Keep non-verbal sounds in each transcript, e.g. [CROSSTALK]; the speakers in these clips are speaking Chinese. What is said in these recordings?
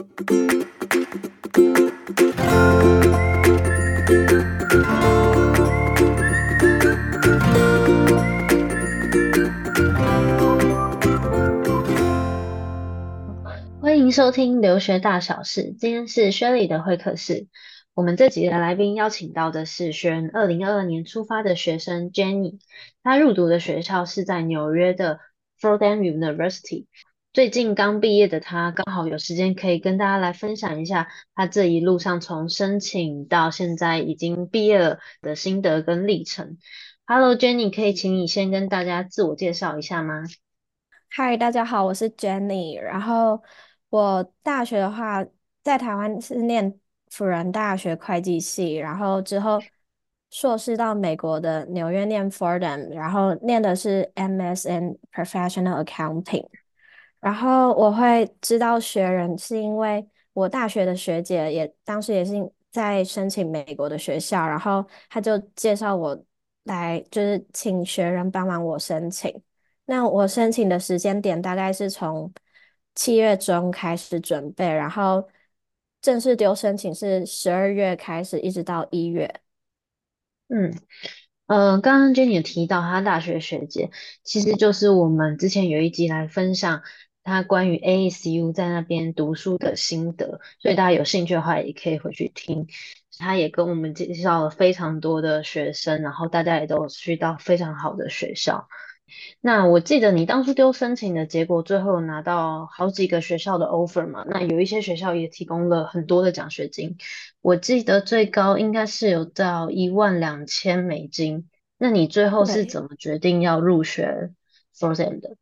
欢迎收听留学大小事，今天是 Shirley 的会客室。我们这集的来宾邀请到的是学二零二二年出发的学生 Jenny，她入读的学校是在纽约的 Fordham University。最近刚毕业的他，刚好有时间可以跟大家来分享一下他这一路上从申请到现在已经毕业了的心得跟历程。Hello Jenny，可以请你先跟大家自我介绍一下吗？Hi，大家好，我是 Jenny，然后。我大学的话，在台湾是念辅仁大学会计系，然后之后硕士到美国的纽约念 Fordham，然后念的是 MSN Professional Accounting。然后我会知道学人，是因为我大学的学姐也当时也是在申请美国的学校，然后她就介绍我来，就是请学人帮忙我申请。那我申请的时间点大概是从。七月中开始准备，然后正式丢申请是十二月开始，一直到一月。嗯，呃，刚刚 Jenny 也提到她大学学姐，其实就是我们之前有一集来分享她关于 ASU 在那边读书的心得，所以大家有兴趣的话也可以回去听。他也跟我们介绍了非常多的学生，然后大家也都去到非常好的学校。那我记得你当初丢申请的结果，最后拿到好几个学校的 offer 嘛？那有一些学校也提供了很多的奖学金，我记得最高应该是有到一万两千美金。那你最后是怎么决定要入学 Fordham 的？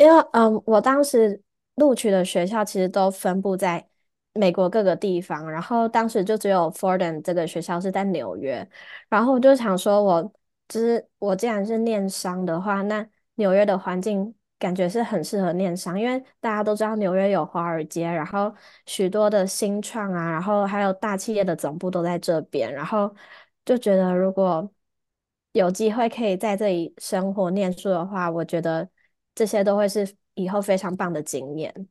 因为嗯，我当时录取的学校其实都分布在美国各个地方，然后当时就只有 Fordham 这个学校是在纽约，然后我就想说我。就是我既然是念商的话，那纽约的环境感觉是很适合念商，因为大家都知道纽约有华尔街，然后许多的新创啊，然后还有大企业的总部都在这边，然后就觉得如果有机会可以在这里生活念书的话，我觉得这些都会是以后非常棒的经验。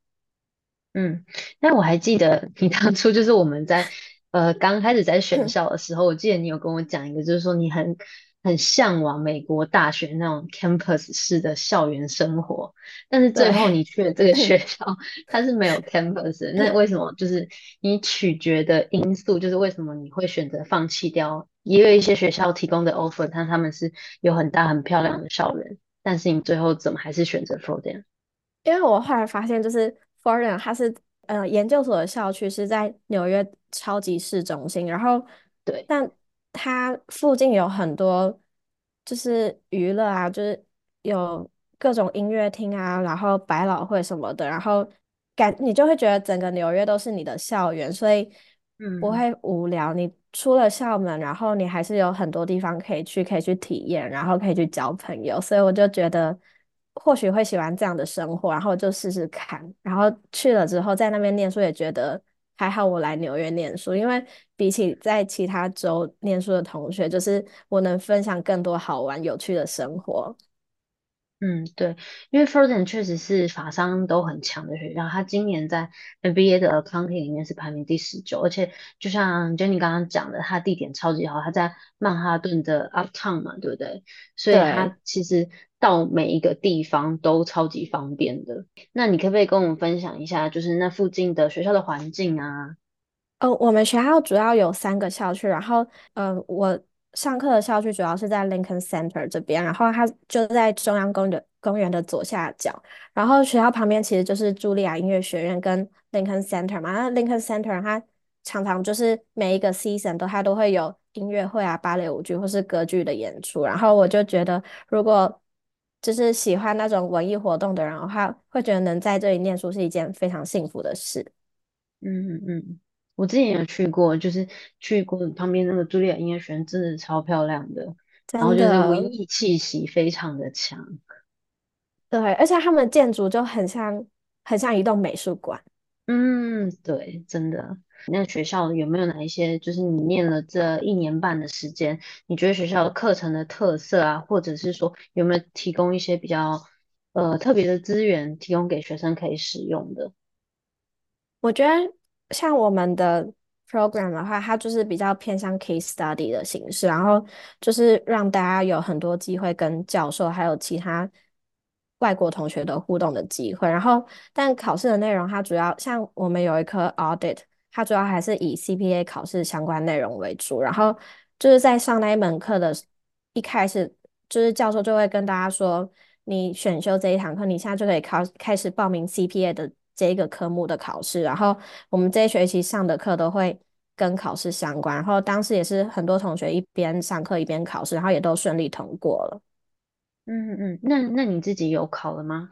嗯，那我还记得你当初就是我们在呃刚开始在选 [LAUGHS] 校的时候，我记得你有跟我讲一个，就是说你很。很向往美国大学那种 campus 式的校园生活，但是最后你去了这个学 [LAUGHS] 校，它是没有 campus 的。那为什 [LAUGHS] 么？就是你取决的因素，就是为什么你会选择放弃掉？也有一些学校提供的 offer，但他们是有很大很漂亮的校园，但是你最后怎么还是选择 Fordham？因为我后来发现，就是 Fordham 它是呃研究所的校区是在纽约超级市中心，然后对，但。它附近有很多，就是娱乐啊，就是有各种音乐厅啊，然后百老汇什么的，然后感你就会觉得整个纽约都是你的校园，所以嗯不会无聊。嗯、你出了校门，然后你还是有很多地方可以去，可以去体验，然后可以去交朋友。所以我就觉得或许会喜欢这样的生活，然后就试试看。然后去了之后，在那边念书也觉得。还好我来纽约念书，因为比起在其他州念书的同学，就是我能分享更多好玩有趣的生活。嗯，对，因为 Fordham 确实是法商都很强的学校，他今年在 NBA 的 Accounting 里面是排名第十九，而且就像 Jenny 刚刚讲的，它地点超级好，它在曼哈顿的 Uptown 嘛，对不对？所以它其实到每一个地方都超级方便的。那你可不可以跟我们分享一下，就是那附近的学校的环境啊？哦，我们学校主要有三个校区，然后，嗯、呃，我。上课的校区主要是在 Lincoln Center 这边，然后它就在中央公园公园的左下角。然后学校旁边其实就是茱莉亚音乐学院跟 Lincoln Center 嘛。那 Lincoln Center 它常常就是每一个 season 都它都会有音乐会啊、芭蕾舞剧或是歌剧的演出。然后我就觉得，如果就是喜欢那种文艺活动的人的话，会觉得能在这里念书是一件非常幸福的事。嗯嗯嗯。我之前也有去过，就是去过旁边那个茱莉亚音乐学院，真的超漂亮的，的，然后就是文艺气息非常的强。对，而且他们的建筑就很像，很像一栋美术馆。嗯，对，真的。那学校有没有哪一些，就是你念了这一年半的时间，你觉得学校的课程的特色啊，或者是说有没有提供一些比较呃特别的资源，提供给学生可以使用的？我觉得像我们的 program 的话，它就是比较偏向 case study 的形式，然后就是让大家有很多机会跟教授还有其他外国同学的互动的机会。然后，但考试的内容它主要像我们有一科 audit，它主要还是以 CPA 考试相关内容为主。然后就是在上那一门课的一开始，就是教授就会跟大家说，你选修这一堂课，你现在就可以考开始报名 CPA 的。这一个科目的考试，然后我们这一学期上的课都会跟考试相关，然后当时也是很多同学一边上课一边考试，然后也都顺利通过了。嗯嗯，那那你自己有考了吗？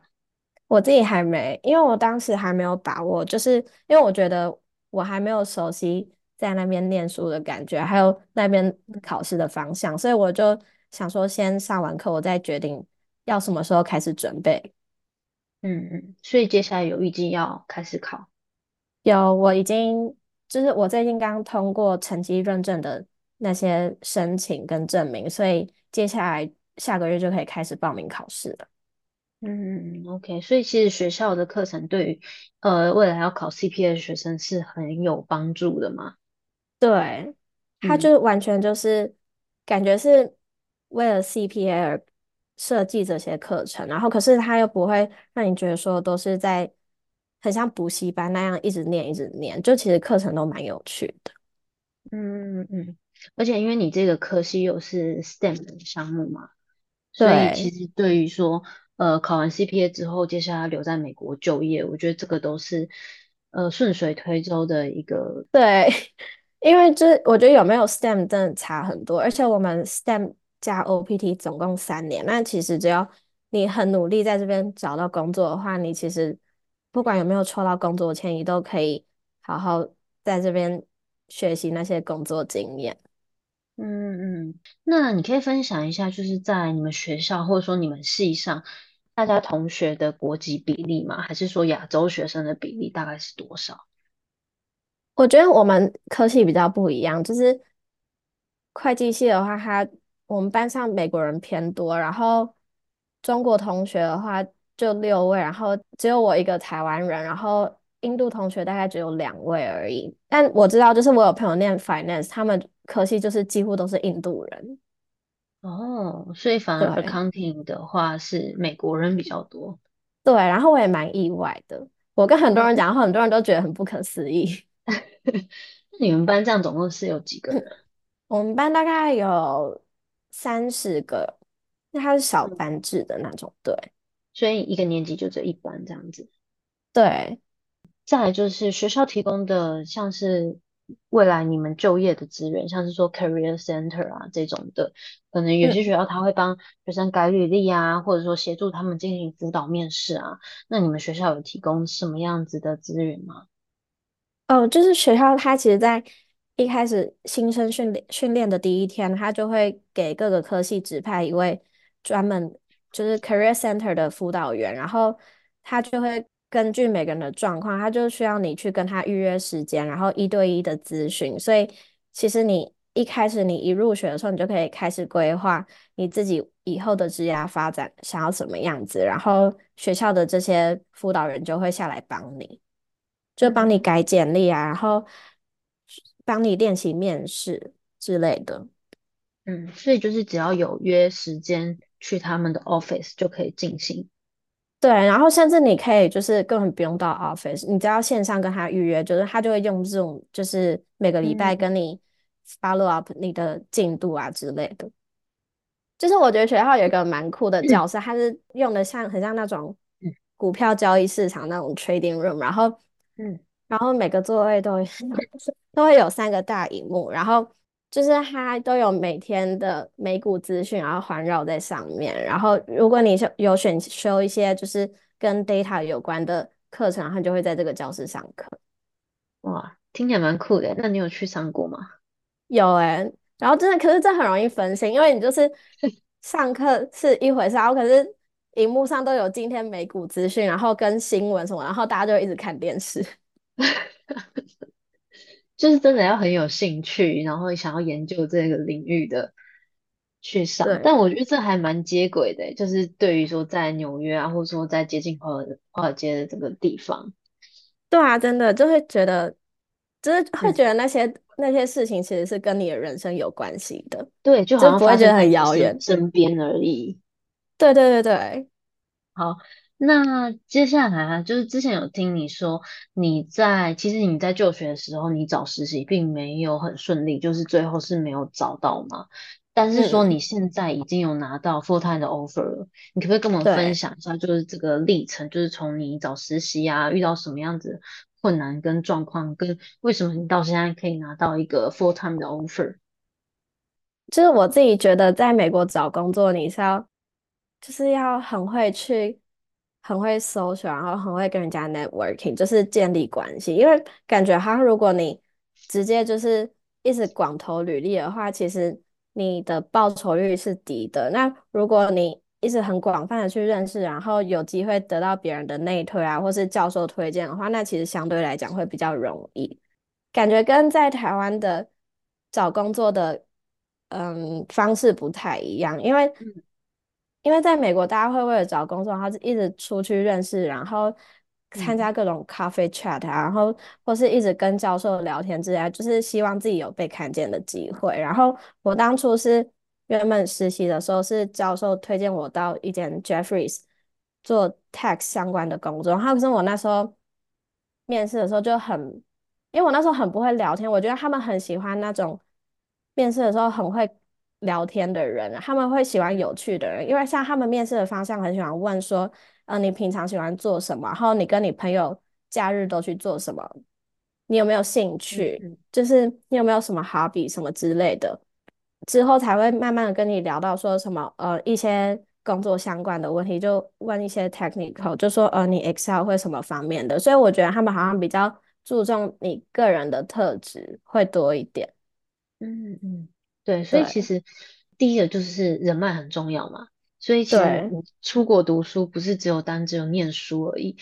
我自己还没，因为我当时还没有把握，就是因为我觉得我还没有熟悉在那边念书的感觉，还有那边考试的方向，所以我就想说先上完课，我再决定要什么时候开始准备。嗯嗯，所以接下来有预计要开始考？有，我已经就是我最近刚通过成绩认证的那些申请跟证明，所以接下来下个月就可以开始报名考试了。嗯嗯，OK，所以其实学校的课程对于呃未来要考 CPA 的学生是很有帮助的嘛？对，他就完全就是、嗯、感觉是为了 CPA 而设计这些课程，然后可是他又不会让你觉得说都是在很像补习班那样一直念一直念，就其实课程都蛮有趣的。嗯嗯嗯，而且因为你这个科系又是 STEM 的项目嘛，所以其实对于说呃考完 CPA 之后，接下来留在美国就业，我觉得这个都是呃顺水推舟的一个。对，[LAUGHS] 因为这我觉得有没有 STEM 真的差很多，而且我们 STEM。加 OPT 总共三年，那其实只要你很努力在这边找到工作的话，你其实不管有没有抽到工作签，你都可以好好在这边学习那些工作经验。嗯嗯，那你可以分享一下，就是在你们学校或者说你们系上，大家同学的国籍比例吗？还是说亚洲学生的比例大概是多少？我觉得我们科系比较不一样，就是会计系的话，它我们班上美国人偏多，然后中国同学的话就六位，然后只有我一个台湾人，然后印度同学大概只有两位而已。但我知道，就是我有朋友念 finance，他们科系就是几乎都是印度人。哦，所以反而 accounting 的话是美国人比较多。对，然后我也蛮意外的。我跟很多人讲，后很多人都觉得很不可思议。[LAUGHS] 那你们班这样总共是有几个人？[LAUGHS] 我们班大概有。三十个，那它是小班制的那种，对，所以一个年级就这一班这样子。对，再来就是学校提供的，像是未来你们就业的资源，像是说 career center 啊这种的，可能有些学校他会帮学生改履历啊，嗯、或者说协助他们进行辅导面试啊。那你们学校有提供什么样子的资源吗？哦，就是学校它其实，在一开始新生训练训练的第一天，他就会给各个科系指派一位专门就是 career center 的辅导员，然后他就会根据每个人的状况，他就需要你去跟他预约时间，然后一对一的咨询。所以其实你一开始你一入学的时候，你就可以开始规划你自己以后的职业发展想要什么样子，然后学校的这些辅导员就会下来帮你，就帮你改简历啊，然后。帮你练习面试之类的，嗯，所以就是只要有约时间去他们的 office 就可以进行。对，然后甚至你可以就是根本不用到 office，你只要线上跟他预约，就是他就会用这种，就是每个礼拜跟你 follow up 你的进度啊之类的。嗯、就是我觉得学校有一个蛮酷的角色，它、嗯、是用的像很像那种股票交易市场那种 trading room，然后嗯。然后每个座位都 [LAUGHS] 都会有三个大荧幕，然后就是它都有每天的美股资讯，然后环绕在上面。然后如果你有选修一些就是跟 data 有关的课程，它就会在这个教室上课。哇，听起来蛮酷的。那你有去上过吗？有哎、欸，然后真的，可是这很容易分心，因为你就是 [LAUGHS] 上课是一回事，然后可是荧幕上都有今天美股资讯，然后跟新闻什么，然后大家就一直看电视。[LAUGHS] 就是真的要很有兴趣，然后想要研究这个领域的去上。对但我觉得这还蛮接轨的，就是对于说在纽约啊，或者说在接近华尔华尔街的这个地方，对啊，真的就会觉得，就是会嗯，觉得那些那些事情其实是跟你的人生有关系的，对，就好就像不会觉得很遥远。身身边而已。对对对对，好，那接下来啊，就是之前有听你说你在，其实你在就学的时候，你找实习并没有很顺利，就是最后是没有找到嘛。但是说嗯，你现在已经有拿到 full time 的 offer 了，你可不可以跟我们分对。享一下，就是这个历程，就是从你找实习啊，遇到什么样子困难跟状况，跟为什么你到现在可以拿到一个 full time 的 offer？就是我自己觉得，在美国找工作，你是要就是要很会去，很会 social，然后很会跟人家 networking，就是建立关系。因为感觉好像如果你直接就是一直广投履历的话，其实你的报酬率是低的。那如果你一直很广泛的去认识，然后有机会得到别人的内推啊，或是教授推荐的话，那其实相对来讲会比较容易。感觉跟在台湾的找工作的嗯方式不太一样，因为因为在美国，大家会为了找工作，然后一直出去认识，然后参嗯加各种 coffee chat 啊，然后或是一直跟教授聊天之类，就是希望自己有被看见的机会。然后我当初是原本实习的时候，是教授推荐我到一间 Jeffries 做 tax 相关的工作，然后可是我那时候面试的时候就很，因为我那时候很不会聊天，我觉得他们很喜欢那种面试的时候很会聊天的人，他们会喜欢有趣的人，因为像他们面试的方向很喜欢问说，呃，你平常喜欢做什么？然后你跟你朋友假日都去做什么？你有没有兴趣？嗯嗯就是你有没有什么 hobby 什么之类的？之后才会慢慢的跟你聊到说什么，呃，一些工作相关的问题，就问一些 technical，就说呃，你 Excel 会什么方面的？所以我觉得他们好像比较注重你个人的特质会多一点。嗯嗯，对，所以其对实第一个就是人脉很重要嘛。所以其实你出国读书不是只有单只有念书而已，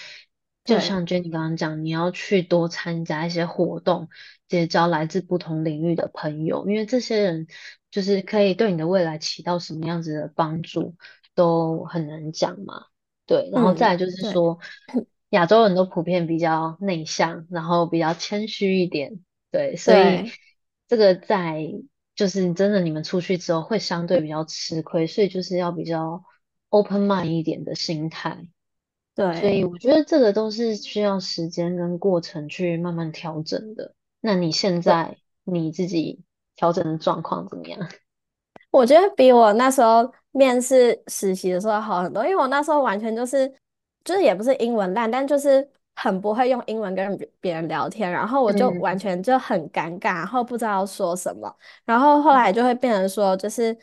就，像 Jenny 刚刚讲，你要去多参加一些活动，结交来自不同领域的朋友，因为这些人就是可以对你的未来起到什么样子的帮助，都很难讲嘛。对，然后再就是对说，亚洲人都普遍比较内向，然后比较谦虚一点。对，所以对。这个在就是真的你们出去之后会相对比较吃亏，所以就是要比较 open mind 一点的心态。对所以。我觉得这个都是需要时间跟过程去慢慢调整的。那你现在你自己调整的状况怎么样？[LAUGHS] 我觉得比我那时候面试实习的时候好很多，因为我那时候完全就是，就是也不是英文烂，但就是很不会用英文跟别别人聊天，然后我就完嗯全就很尴尬，然后不知道说什么，然后后来就会变成说，就是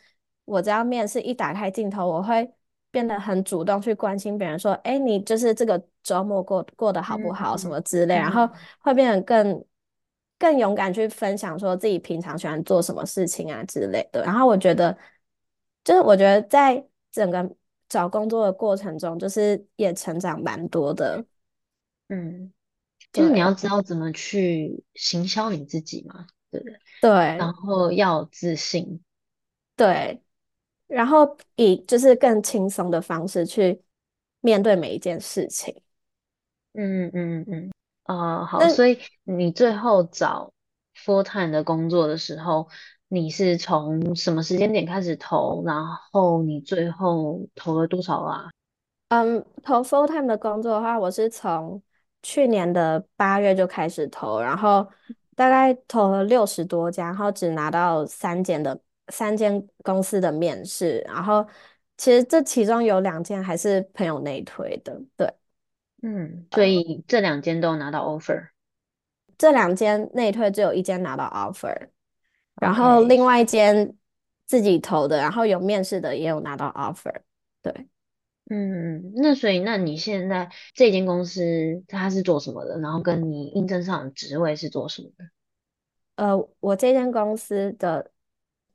我只要面试一打开镜头，我会变得很主动去关心别人，说，哎，你就是这个周末过过得好不好，什嗯么之类，然后嗯会变得更。更勇敢去分享，说自己平常喜欢做什么事情啊之类的。然后我觉得，就是我觉得在整个找工作的过程中，就是也成长蛮多的。嗯，就是你要对知道怎么去行销你自己嘛，对不对？然后要有自信。对，然后以就是更轻松的方式去面对每一件事情。嗯嗯嗯。啊，好，那所以你最后找 full time 的工作的时候，你是从什么时间点开始投？然后你最后投了多少啊？嗯，投 full time 的工作的话，我是从去年的八月就开始投，然后大概投了六十多家，然后只拿到三间的三间公司的面试，然后其实这其中有两间还是朋友内推的，对，嗯，所以这两间都有拿到 offer。这两间内推只有一间拿到 offer，然后另外一间自己投的，然后有面试的也有拿到 offer，对。嗯，那所以那你现在这间公司它是做什么的？然后跟你应征上的职位是做什么的？呃，我这间公司的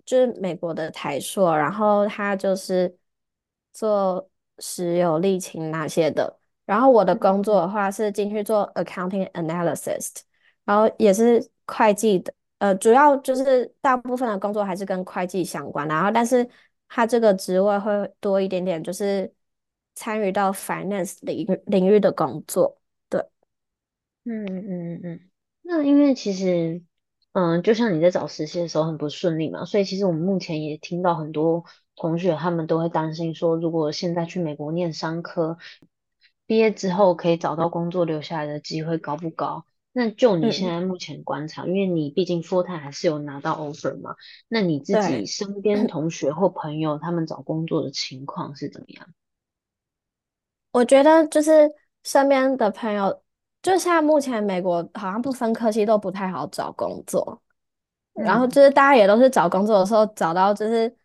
就是美国的台硕，然后他就是做石油、沥青那些的。然后我的工作的话是进去做 accounting analysis，然后也是会计的。呃，主要就是大部分的工作还是跟会计相关，然后但是他这个职位会多一点点，就是参与到 finance 领域领域的工作。对。嗯嗯嗯，那因为其实，嗯，就像你在找实习的时候很不顺利嘛，所以其实我们目前也听到很多同学他们都会担心说，如果现在去美国念商科，毕业之后可以找到工作留下来的机会高不高？那就你现在目前观察，嗯、因为你毕竟 full time 还是有拿到 offer 嘛，那你自己身边同学或朋友他们找工作的情况是怎么样？我觉得就是身边的朋友。就现在目前美国好像不分科系都不太好找工作，嗯、然后就是大家也都是找工作的时候找到就是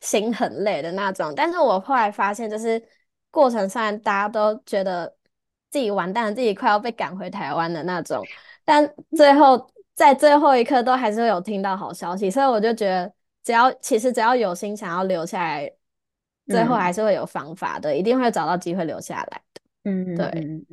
心很累的那种。但是我后来发现，就是过程上大家都觉得自己完蛋了，自己快要被赶回台湾的那种，但最后在最后一刻都还是会有听到好消息，所以我就觉得只要其实只要有心想要留下来，最后还是会有方法的，嗯、一定会找到机会留下来的。嗯，对。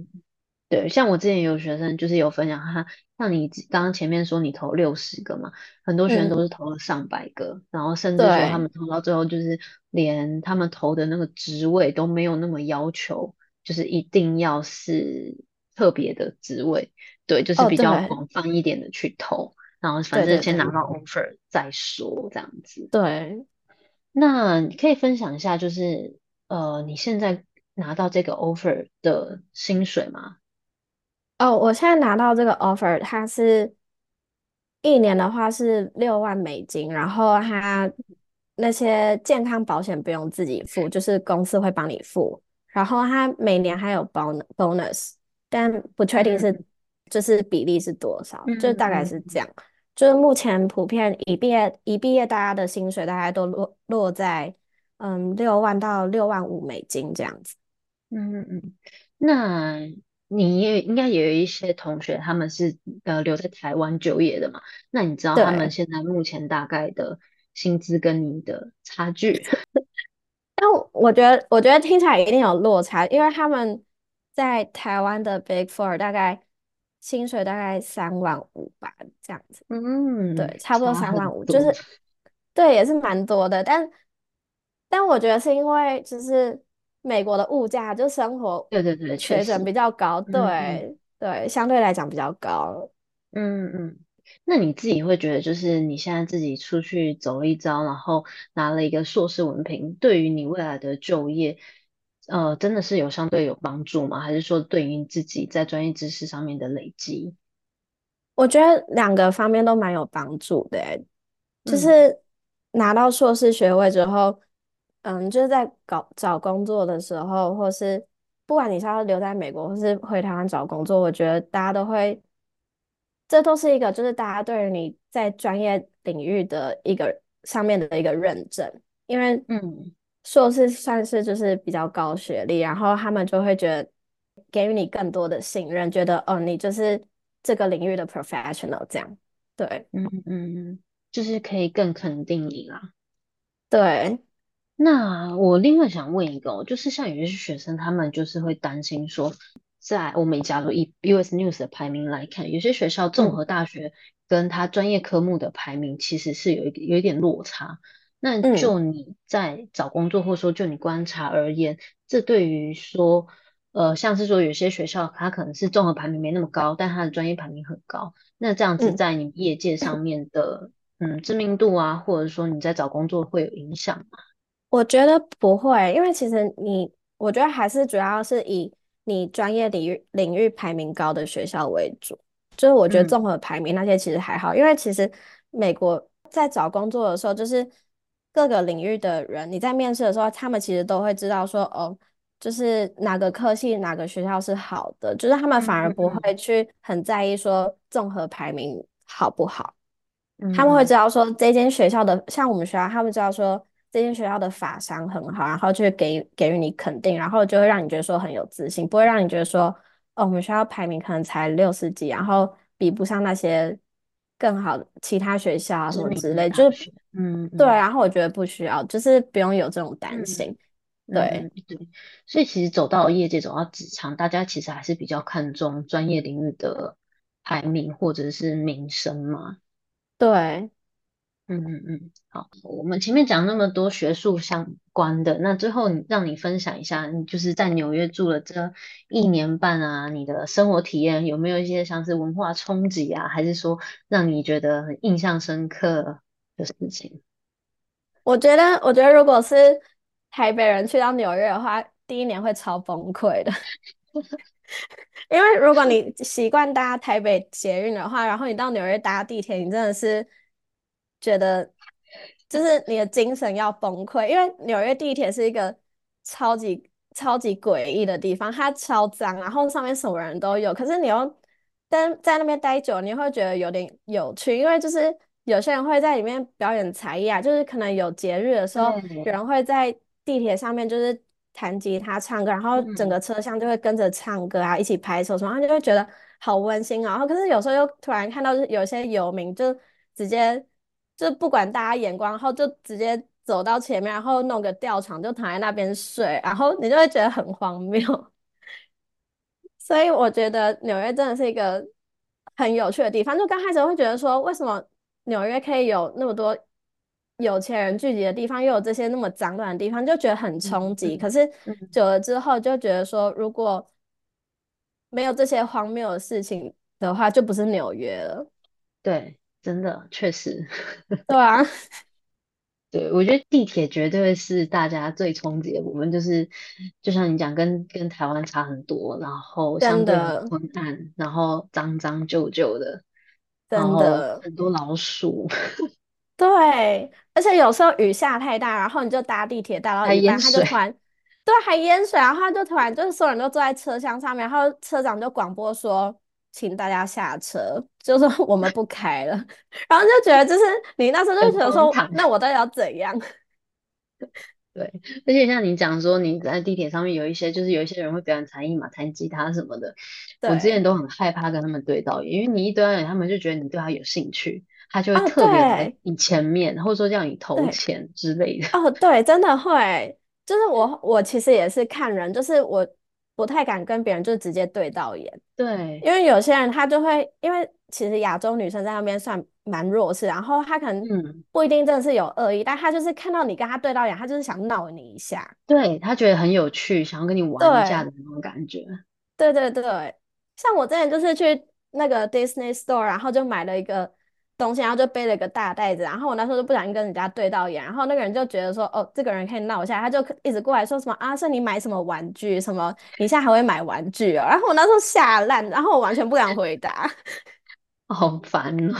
对，像我之前有学生就是有分享他，像你刚刚前面说你投六十个嘛，很多学生都是投了上百个，嗯、然后甚至说他们投到最后就是连他们投的那个职位都没有那么要求，就是一定要是特别的职位，对，就是比较广泛一点的去投，哦、然后反正先拿到 offer 再说这样子。对，那你可以分享一下，就是呃你现在拿到这个 offer 的薪水吗？哦，我现在拿到这个 offer，它是一年的话是六万美金，然后它那些健康保险不用自己付，就是公司会帮你付，然后它每年还有 bonus，但不确定是就是比例是多少，嗯、就大概是这样。嗯、就是目前普遍一毕业一毕业，大家的薪水大概都落落在嗯六万到六万五美金这样子。嗯嗯嗯，那。你也应该也有一些同学，他们是呃留在台湾就业的嘛？那你知道他们现在目前大概的薪资跟你的差距？[LAUGHS] 但我觉得，我觉得听起来一定有落差，因为他们在台湾的 Big Four 大概薪水大概三万五吧，这样子。嗯，对，差不多三万五，就是对，也是蛮多的。但但我觉得是因为就是。美国的物价就生活，对对对，水准比较高，对对，对，相对来讲比较高。嗯嗯，那你自己会觉得，就是你现在自己出去走了一遭，然后拿了一个硕士文凭，对于你未来的就业，呃，真的是有相对有帮助吗？还是说对于自己在专业知识上面的累积？我觉得两个方面都蛮有帮助的，就是拿到硕士学位之后。嗯，就是在搞找工作的时候，或是不管你是要留在美国，或是回台湾找工作，我觉得大家都会，这都是一个就是大家对于你在专业领域的一个上面的一个认证，因为嗯，硕士算是就是比较高学历，然后他们就会觉得给予你更多的信任，觉得哦，你就是这个领域的 professional 这样，对，嗯嗯嗯，就是可以更肯定你啦，对。那我另外想问一个，就是像有些学生，他们就是会担心说，在我们假如以 US News 的排名来看，有些学校综合大学跟他专业科目的排名其实是有一有一点落差。那就你在找工作，或者说就你观察而言，这对于说，呃，像是说有些学校它可能是综合排名没那么高，但它的专业排名很高，那这样子在你业界上面的嗯知名度啊，或者说你在找工作会有影响吗？我觉得不会，因为其实你，我觉得还是主要是以你专业领域领域排名高的学校为主。就是我觉得综合排名那些其实还好，嗯、因为其实美国在找工作的时候，就是各个领域的人，你在面试的时候，他们其实都会知道说，哦，就是哪个科系哪个学校是好的，就是他们反而不会去很在意说综合排名好不好，嗯、他们会知道说这间学校的，像我们学校，他们知道说。这间学校的法商很好，然后就会给给予你肯定，然后就会让你觉得说很有自信，不会让你觉得说，哦，我们学校排名可能才六十几，然后比不上那些更好的其他学校啊什么之类，就是嗯，嗯对，然后我觉得不需要，就是不用有这种担心，嗯、对、嗯、对，所以其实走到业界，走到职场，大家其实还是比较看重专业领域的排名或者是名声嘛，对。嗯嗯嗯，好，我们前面讲那么多学术相关的，那最后让你分享一下，就是在纽约住了这一年半啊，你的生活体验有没有一些像是文化冲击啊，还是说让你觉得很印象深刻的事情？我觉得，我觉得如果是台北人去到纽约的话，第一年会超崩溃的，[LAUGHS] 因为如果你习惯搭台北捷运的话，然后你到纽约搭地铁，你真的是。觉得就是你的精神要崩溃，因为纽约地铁是一个超级超级诡异的地方，它超脏，然后上面什么人都有。可是你又但在那边待久，你会觉得有点有趣，因为就是有些人会在里面表演才艺啊，就是可能有节日的时候，有人会在地铁上面就是弹吉他唱歌，然后整个车厢就会跟着唱歌啊，一起拍手什么，然后就会觉得好温馨啊。然后可是有时候又突然看到有些游民就直接。就不管大家眼光，然后就直接走到前面，然后弄个吊床就躺在那边睡，然后你就会觉得很荒谬。[LAUGHS] 所以我觉得纽约真的是一个很有趣的地方。就刚开始会觉得说，为什么纽约可以有那么多有钱人聚集的地方，又有这些那么脏乱的地方，就觉得很冲击。可是久了之后，就觉得说，如果没有这些荒谬的事情的话，就不是纽约了。对。真的，确实，[LAUGHS] 对啊，对，我觉得地铁绝对是大家最冲击的部分，就是就像你讲，跟跟台湾差很多，然后相对很昏暗，然后脏脏旧旧的，真的。很多老鼠，[LAUGHS] 对，而且有时候雨下太大，然后你就搭地铁搭到一半，它就突然，[LAUGHS] 对，还淹水，然后他就突然就是所有人都坐在车厢上面，然后车长就广播说。请大家下车，[LAUGHS] 就是我们不开了，然后就觉得就是你那时候就觉得说，那我到底要怎样？[LAUGHS] 对，而且像你讲说你在地铁上面有一些，就是有一些人会表演才艺嘛，弹吉他什么的，我之前都很害怕跟他们对到眼，因为你一对到眼，他们就觉得你对他有兴趣，他就会特别来你前面，或者说叫你投钱之类的。哦，对，真的会，就是我我其实也是看人，就是我。不太敢跟别人就直接对到眼，对，因为有些人他就会，因为其实亚洲女生在那边算蛮弱势，然后他可能不一定真的是有恶意，嗯、但他就是看到你跟他对到眼，他就是想闹你一下，对，他觉得很有趣，想要跟你玩一下的那种感觉。对对对，像我之前就是去那个 Disney Store，然后就买了一个。东西，然后就背了一个大袋子，然后我那时候就不小心跟人家对到眼，然后那个人就觉得说，哦，这个人可以闹一下，他就一直过来说什么啊，是你买什么玩具，什么你现在还会买玩具哦，然后我那时候吓烂，然后我完全不敢回答，[LAUGHS] 好烦哦。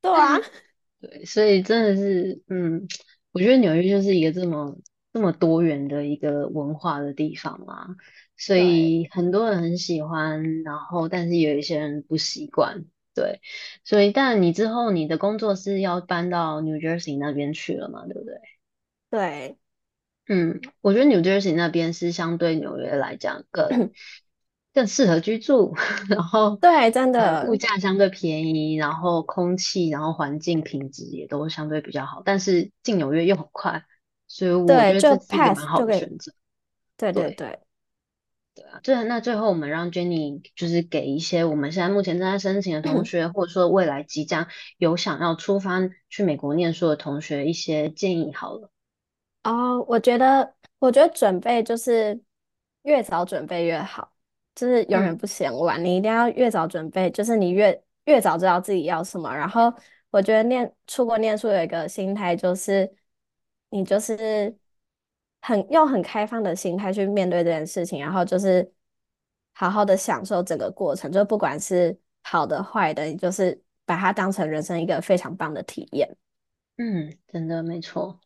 对啊，[LAUGHS] 对，所以真的是，嗯，我觉得纽约就是一个这么这么多元的一个文化的地方嘛，所以很多人很喜欢，然后但是有一些人不习惯。对，所以但你之后你的工作是要搬到 New Jersey 那边去了嘛？对不对？对，嗯，我觉得 New Jersey 那边是相对纽约来讲更 [CLEARS THROAT] 更适合居住，[LAUGHS] 然后对，真的物价相对便宜，然后空气，然后环境品质也都相对比较好，但是进纽约又很快，所以我觉得这是一个蛮好的选择。对对对。对对啊，最那最后我们让 Jenny 就是给一些我们现在目前正在申请的同学，嗯、或者说未来即将有想要出发去美国念书的同学一些建议好了。哦，我觉得我觉得准备就是越早准备越好，就是永远不嫌晚。嗯、你一定要越早准备，就是你越越早知道自己要什么。然后我觉得念出国念书有一个心态，就是你就是。很用很开放的心态去面对这件事情，然后就是好好的享受整个过程，就不管是好的坏的，你就是把它当成人生一个非常棒的体验。嗯，真的没错。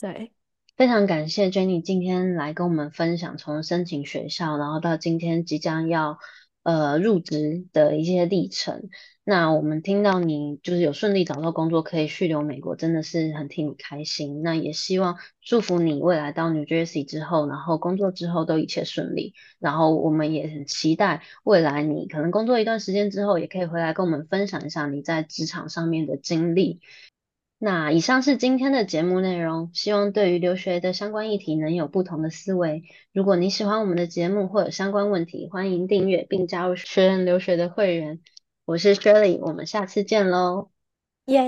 对，非常感谢 Jenny 今天来跟我们分享从申请学校，然后到今天即将要呃入职的一些历程。那我们听到你就是有顺利找到工作，可以续留美国，真的是很替你开心。那也希望祝福你未来到 New Jersey 之后，然后工作之后都一切顺利。然后我们也很期待未来你可能工作一段时间之后，也可以回来跟我们分享一下你在职场上面的经历。那以上是今天的节目内容，希望对于留学的相关议题能有不同的思维。如果你喜欢我们的节目或有相关问题，欢迎订阅并加入学人留学的会员。我是 shirley 我们下次见喽耶